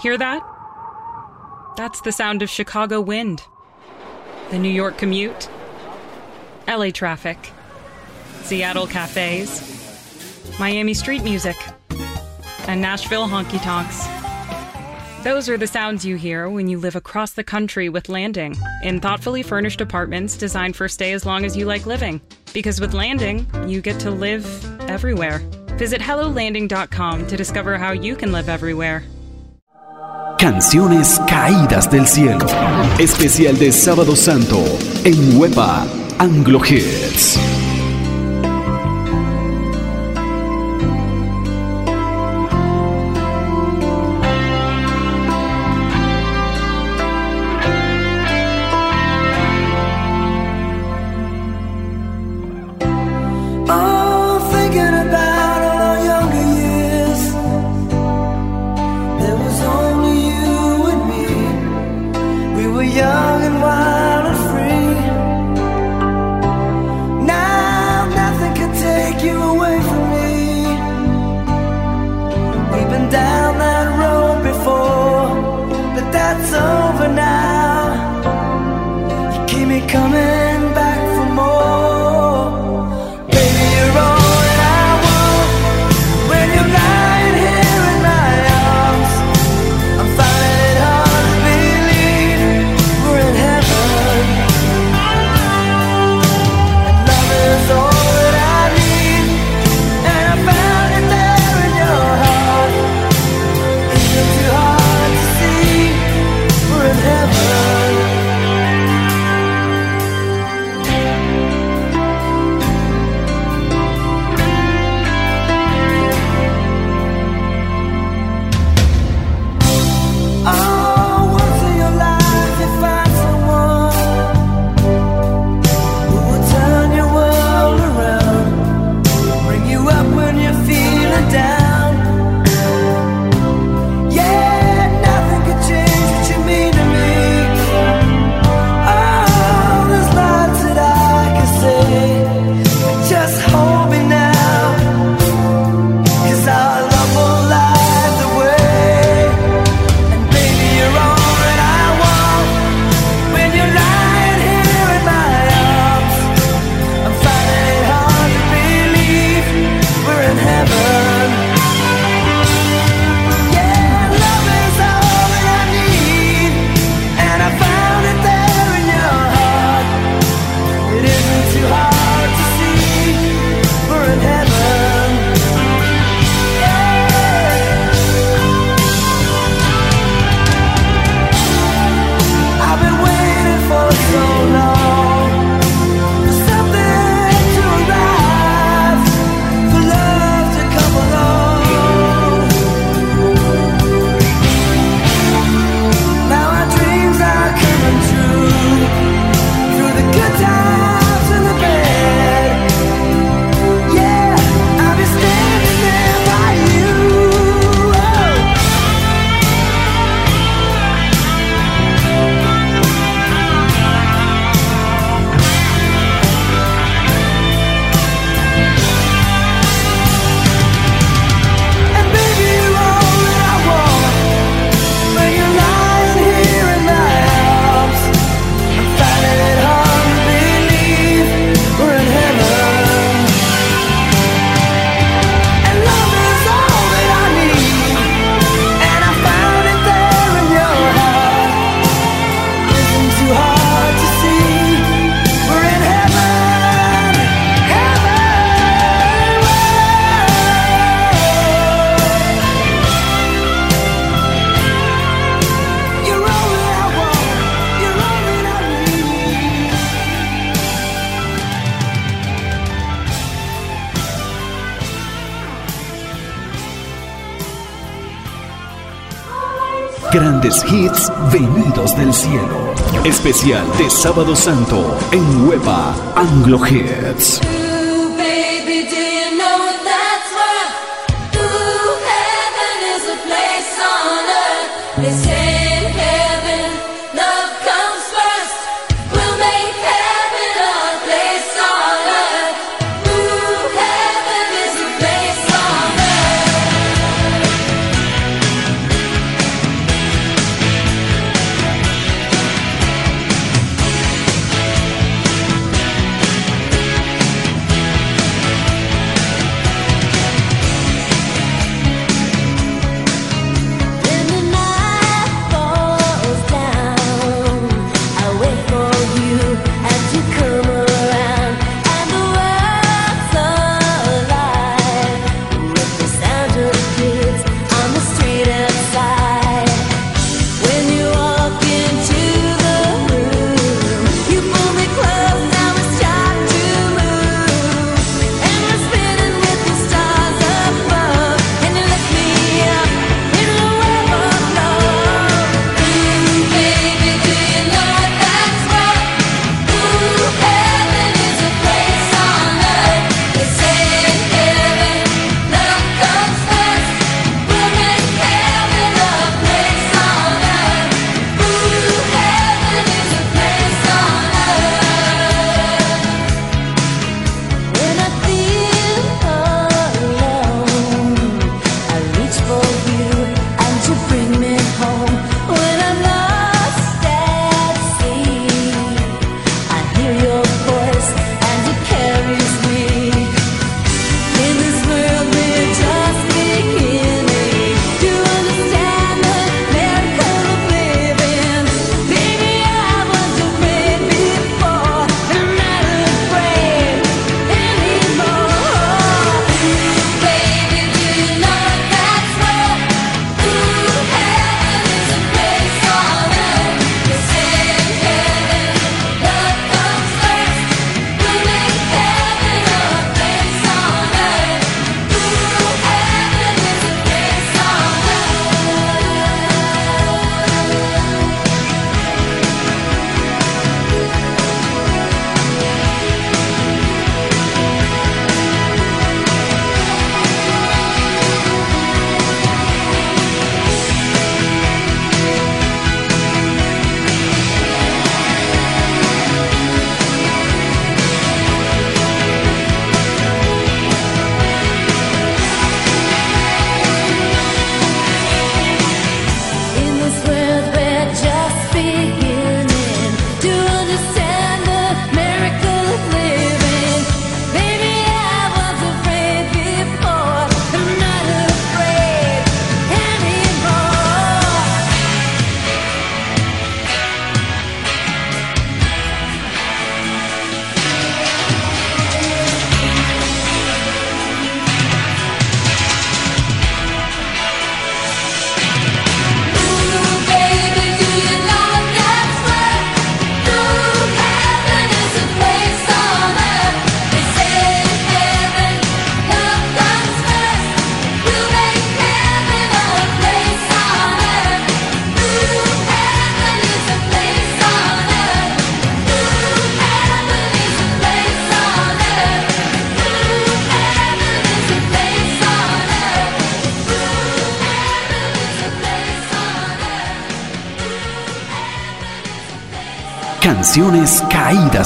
Hear that? That's the sound of Chicago wind, the New York commute, LA traffic, Seattle cafes, Miami street music, and Nashville honky tonks. Those are the sounds you hear when you live across the country with Landing in thoughtfully furnished apartments designed for stay as long as you like living. Because with Landing, you get to live everywhere. Visit HelloLanding.com to discover how you can live everywhere. Canciones Caídas del Cielo. Especial de Sábado Santo en Huepa Anglo Hits. hits venidos del cielo. Especial de Sábado Santo en Hueva Anglo Hits.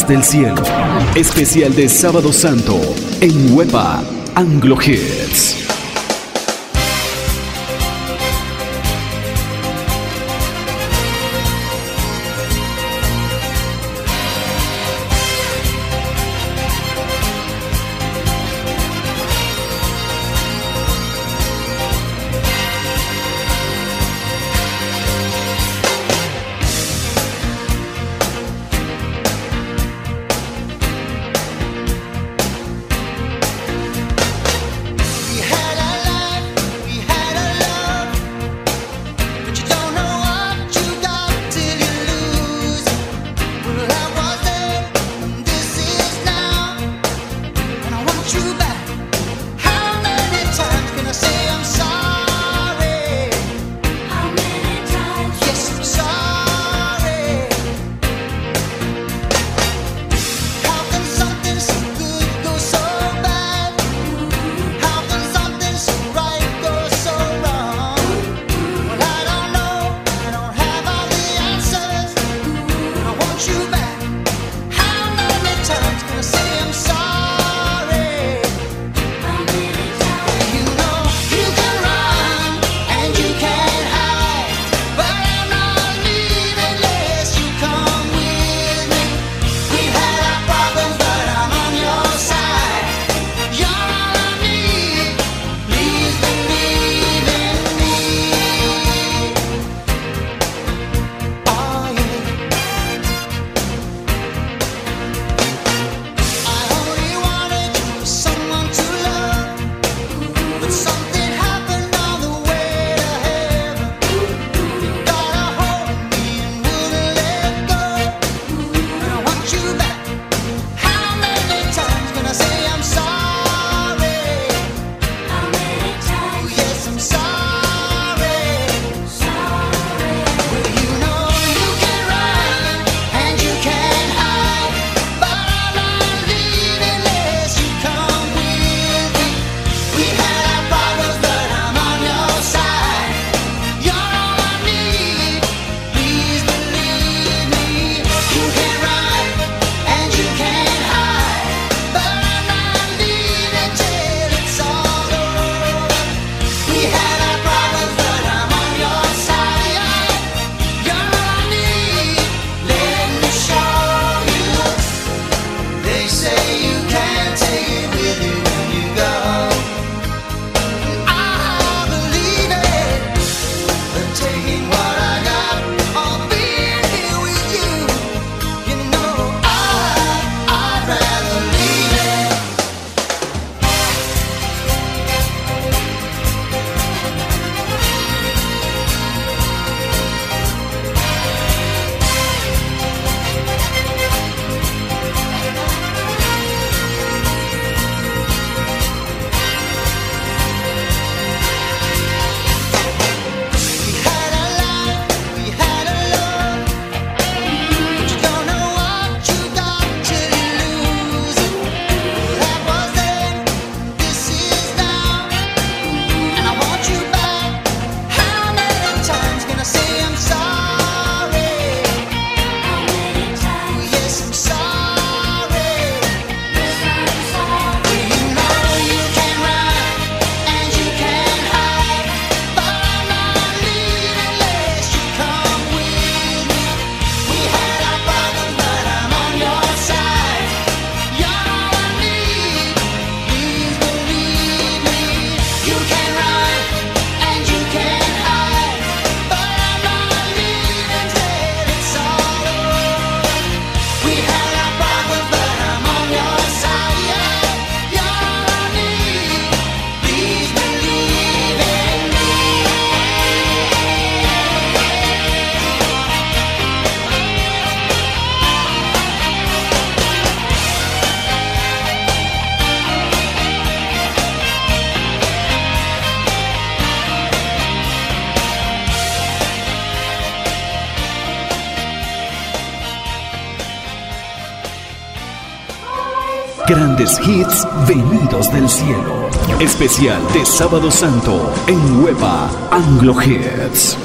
Del Cielo. Especial de Sábado Santo en Huepa Anglo Hits. hits venidos del cielo. Especial de Sábado Santo en Hueva Anglo Hits.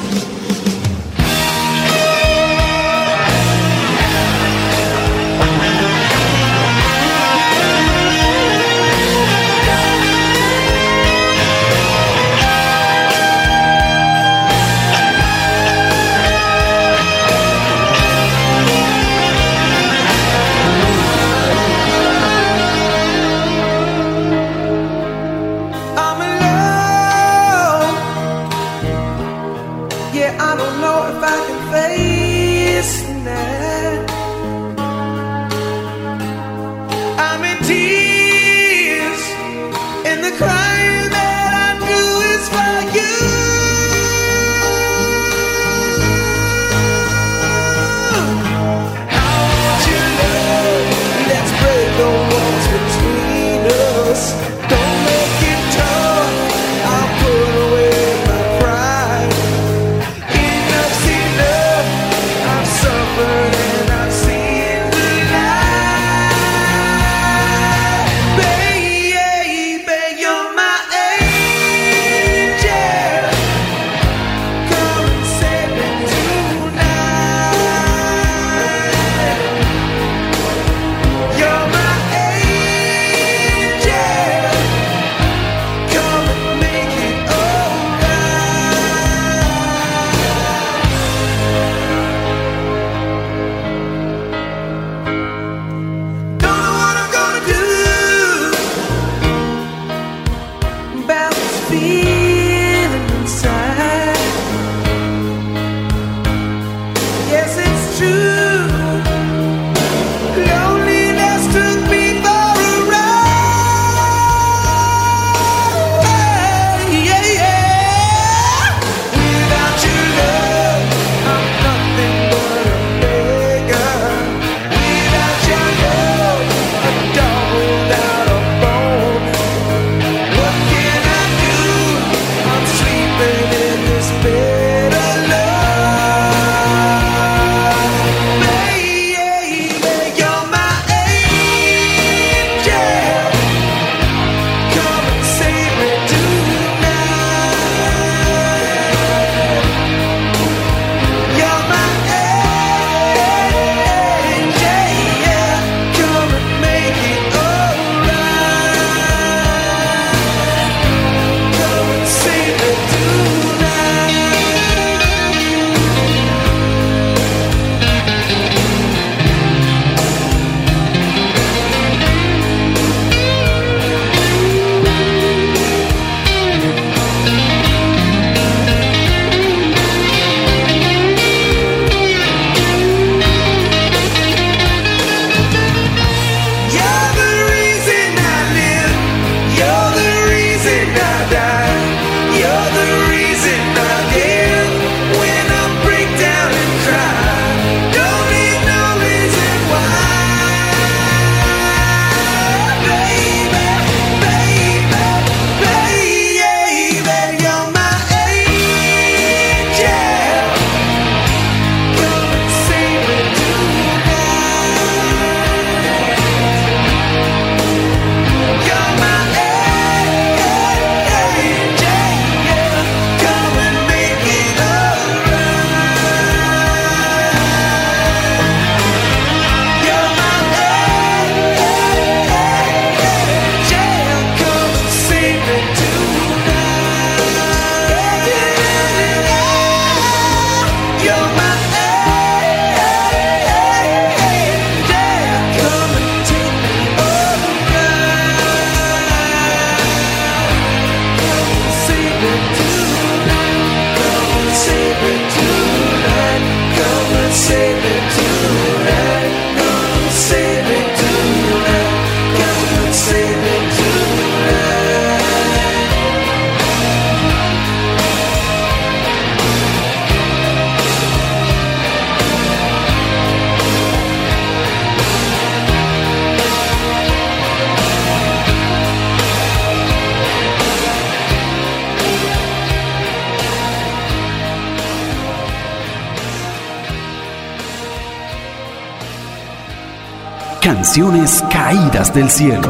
canciones caídas del cielo.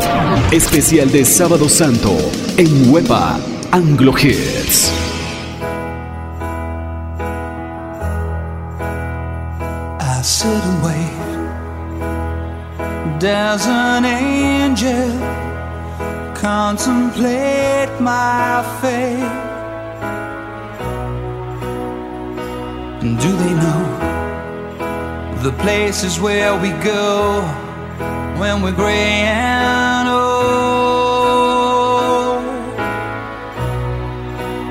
Especial de Sábado Santo en Huepa Anglo Hits. I sit and wait. There's an angel. Contemplate my fate. And do they know the places where we go? when we're gray and old.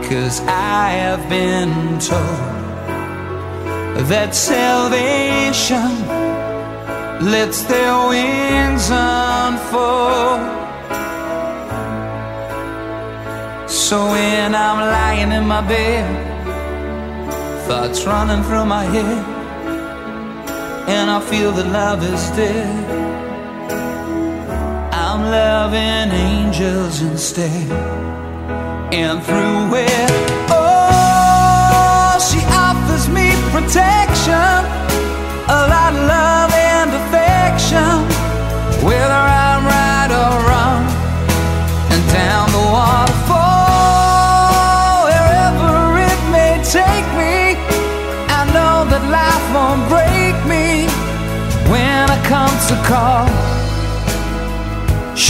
Cause I have been told that salvation lets their wings unfold. So when I'm lying in my bed, thoughts running through my head, and I feel that love is dead. I'm loving angels instead, and through it, oh, she offers me protection, a lot of love and affection, whether I'm right or wrong, and down the waterfall, wherever it may take me. I know that life won't break me when I come to call.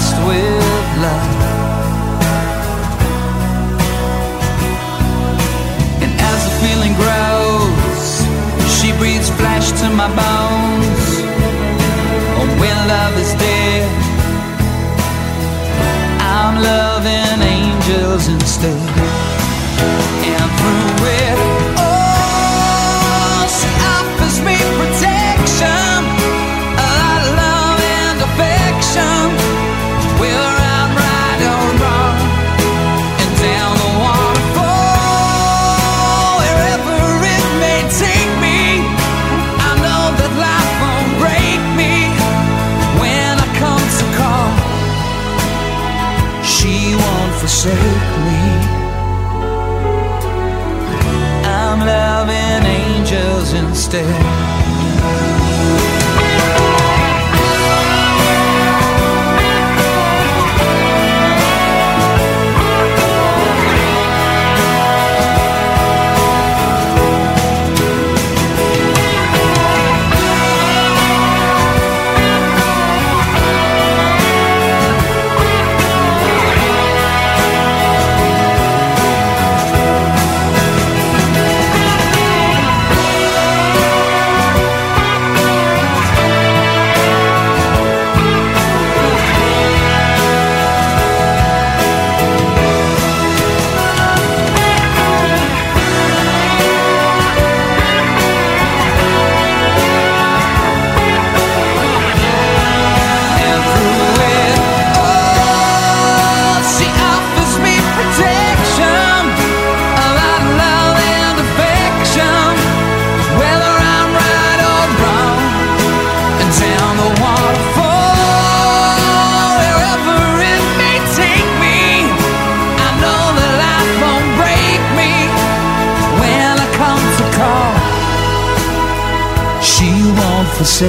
blessed with love. And as the feeling grows, she breathes flesh to my bones. Oh, when love is dead, I'm loving angels instead. Instead.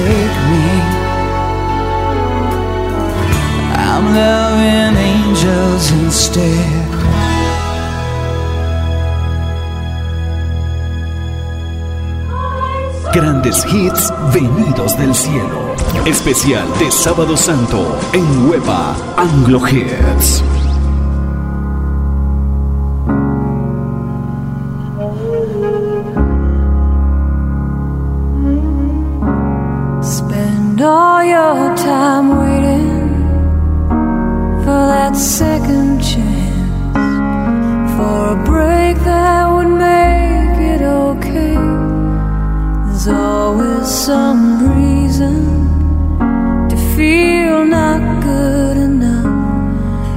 Me. Loving angels instead. Grandes hits venidos del cielo. Especial de Sábado Santo en Huepa Anglo Hits.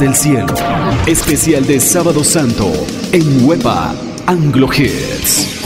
del cielo. Especial de Sábado Santo en Huepa Anglo Hits.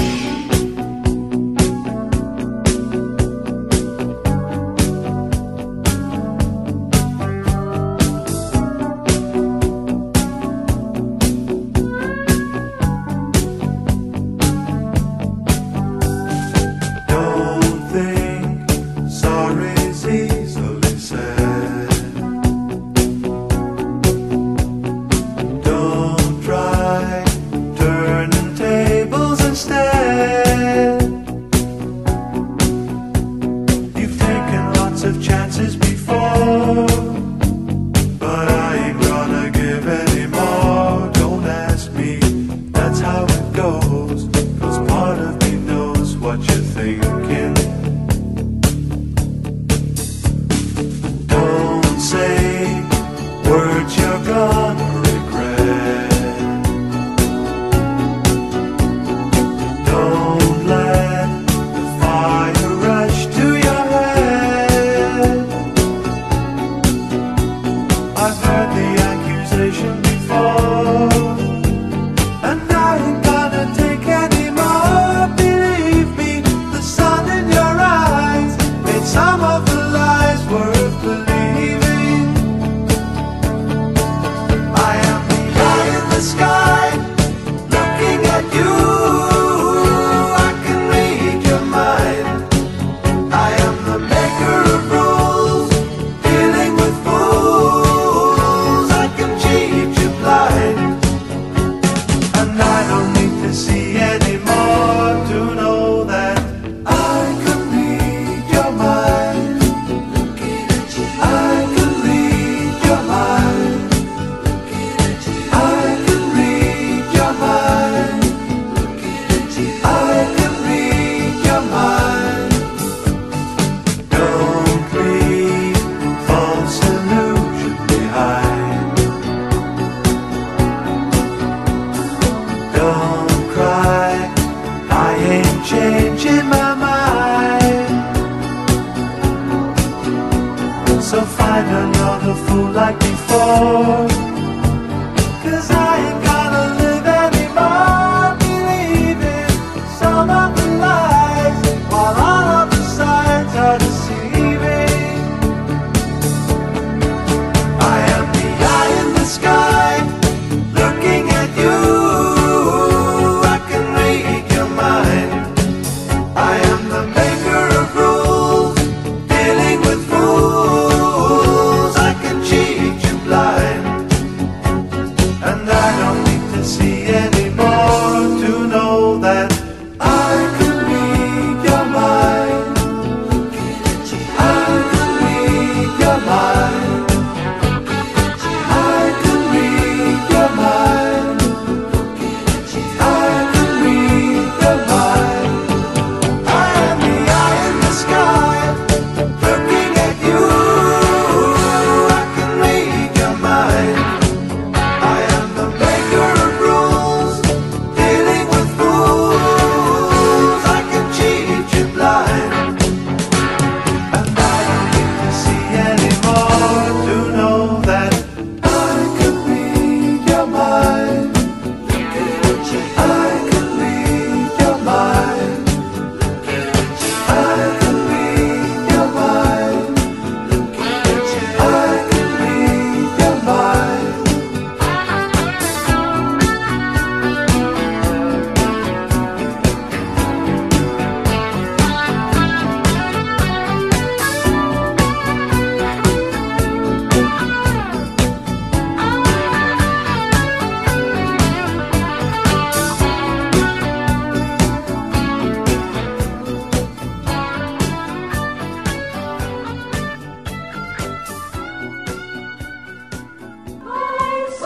find another fool like before.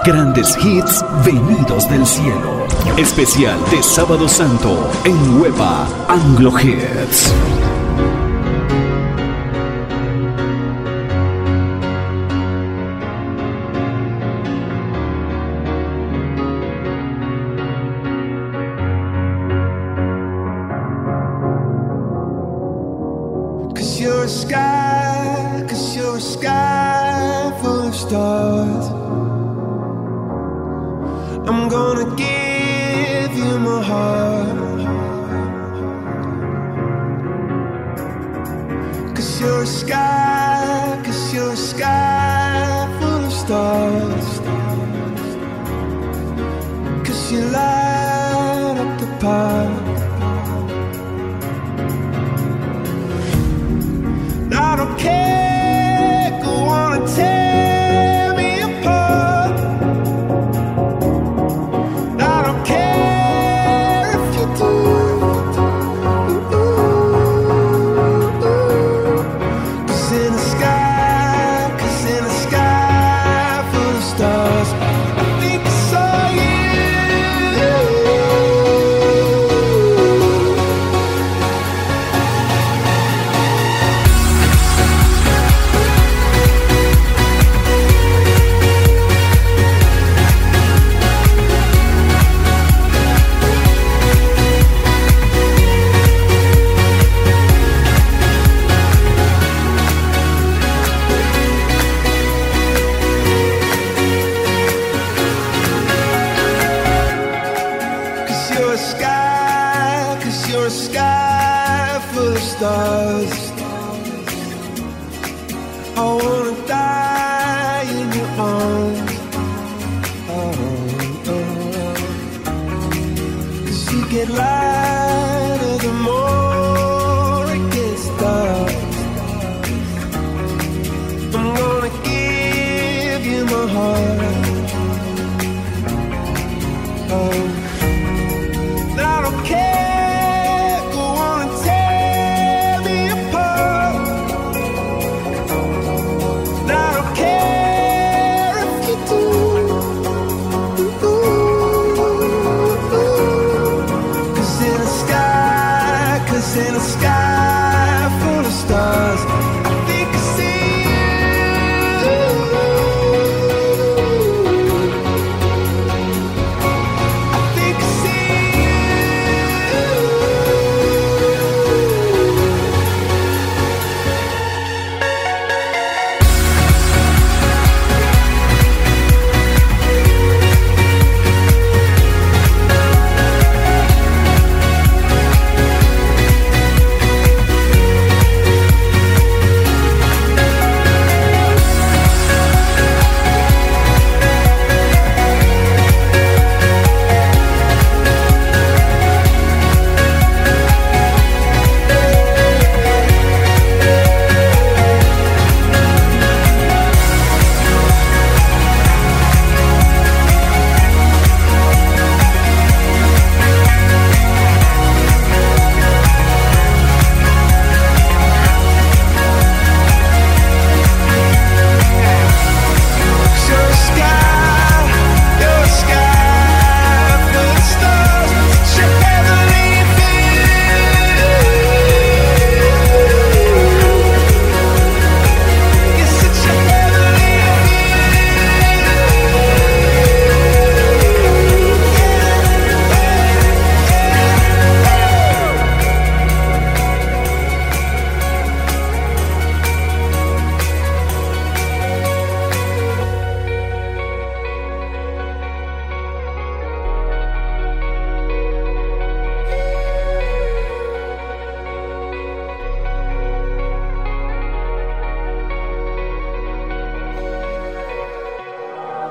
Grandes hits venidos del cielo. Especial de Sábado Santo en Hueva Anglo Hits.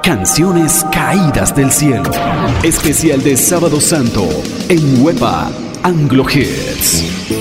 Canciones Caídas del Cielo. Especial de Sábado Santo en Huepa Anglo Hits.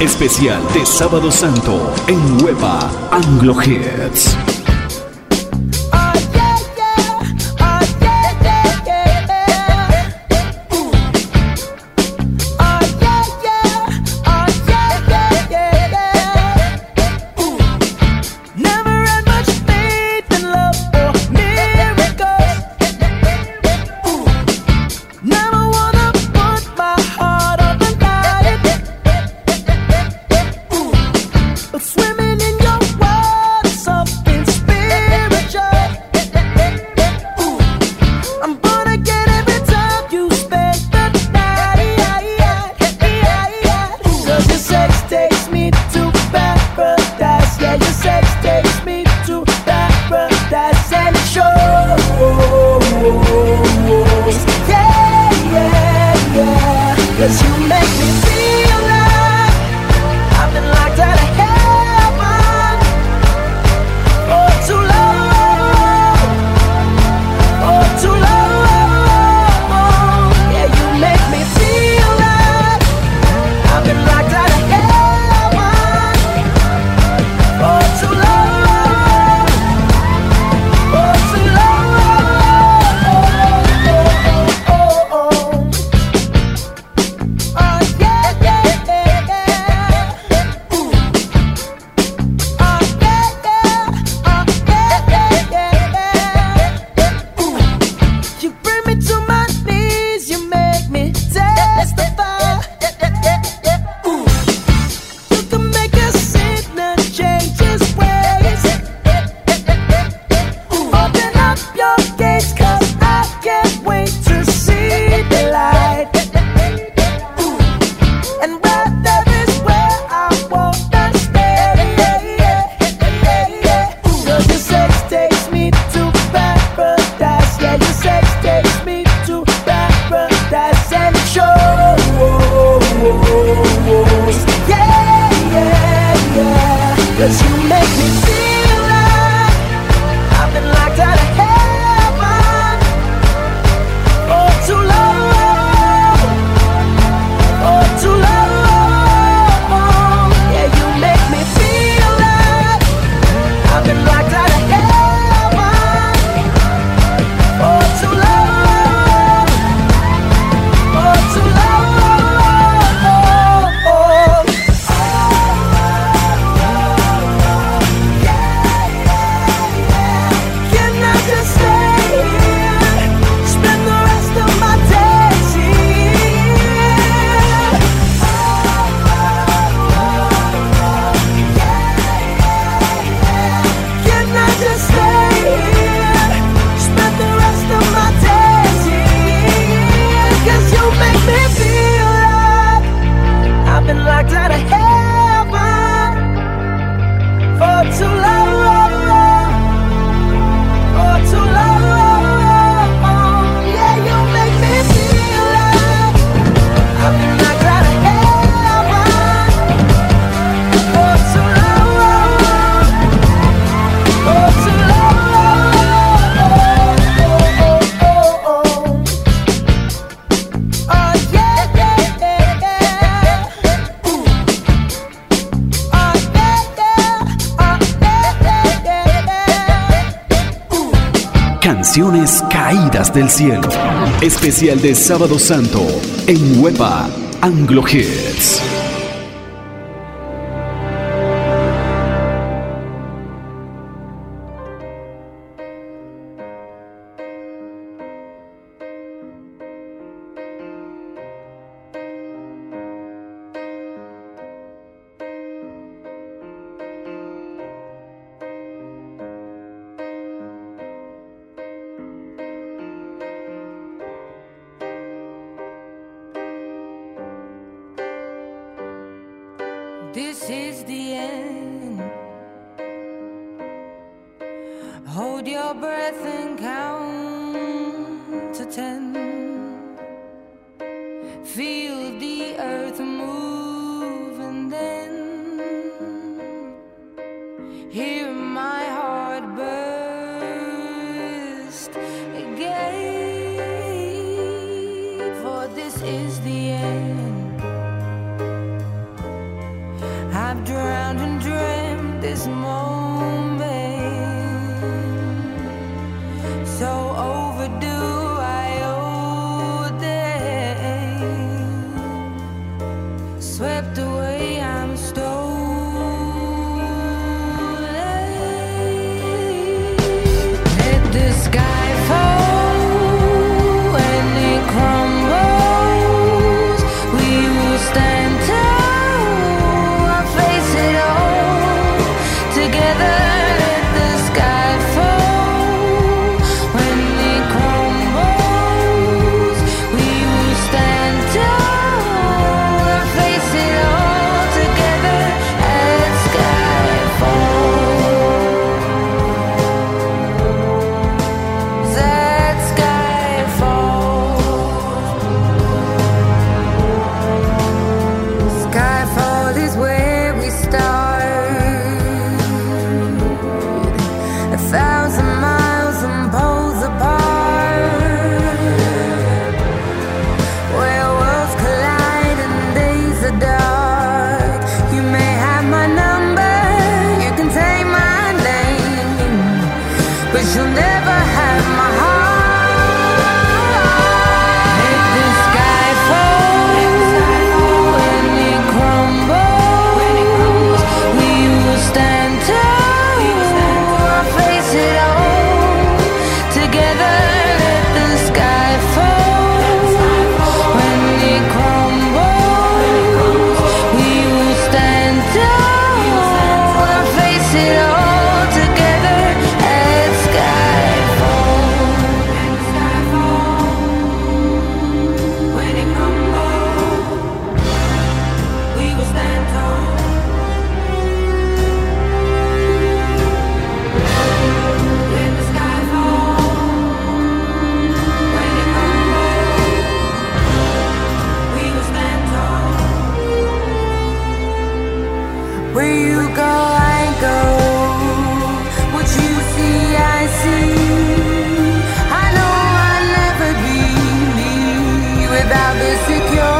Especial de Sábado Santo en Huepa Anglo Hits. caídas del cielo. Especial de Sábado Santo en Huepa Anglo Hits. without the secure.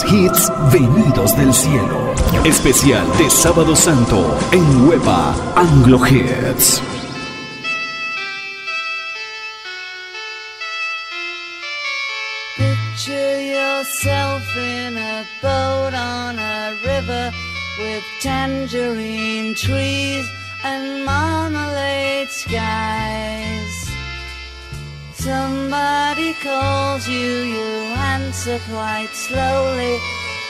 hits venidos del cielo. Especial de Sábado Santo en Huepa Anglo Hits. Picture yourself in a boat on a river with tangerine trees and marmalade skies. Somebody calls you, you answer quite slowly,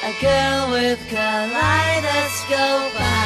a girl with kaleidoscope eyes.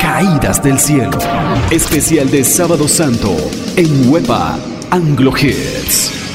caídas del cielo. Especial de Sábado Santo en Huepa Anglo Hits.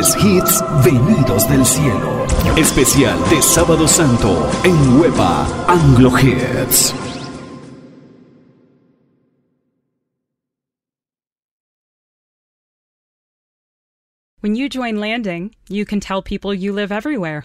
Grandes hits venidos del cielo. Especial de Sábado Santo en Huepa Anglo Hits. When you join Landing, you can tell people you live everywhere.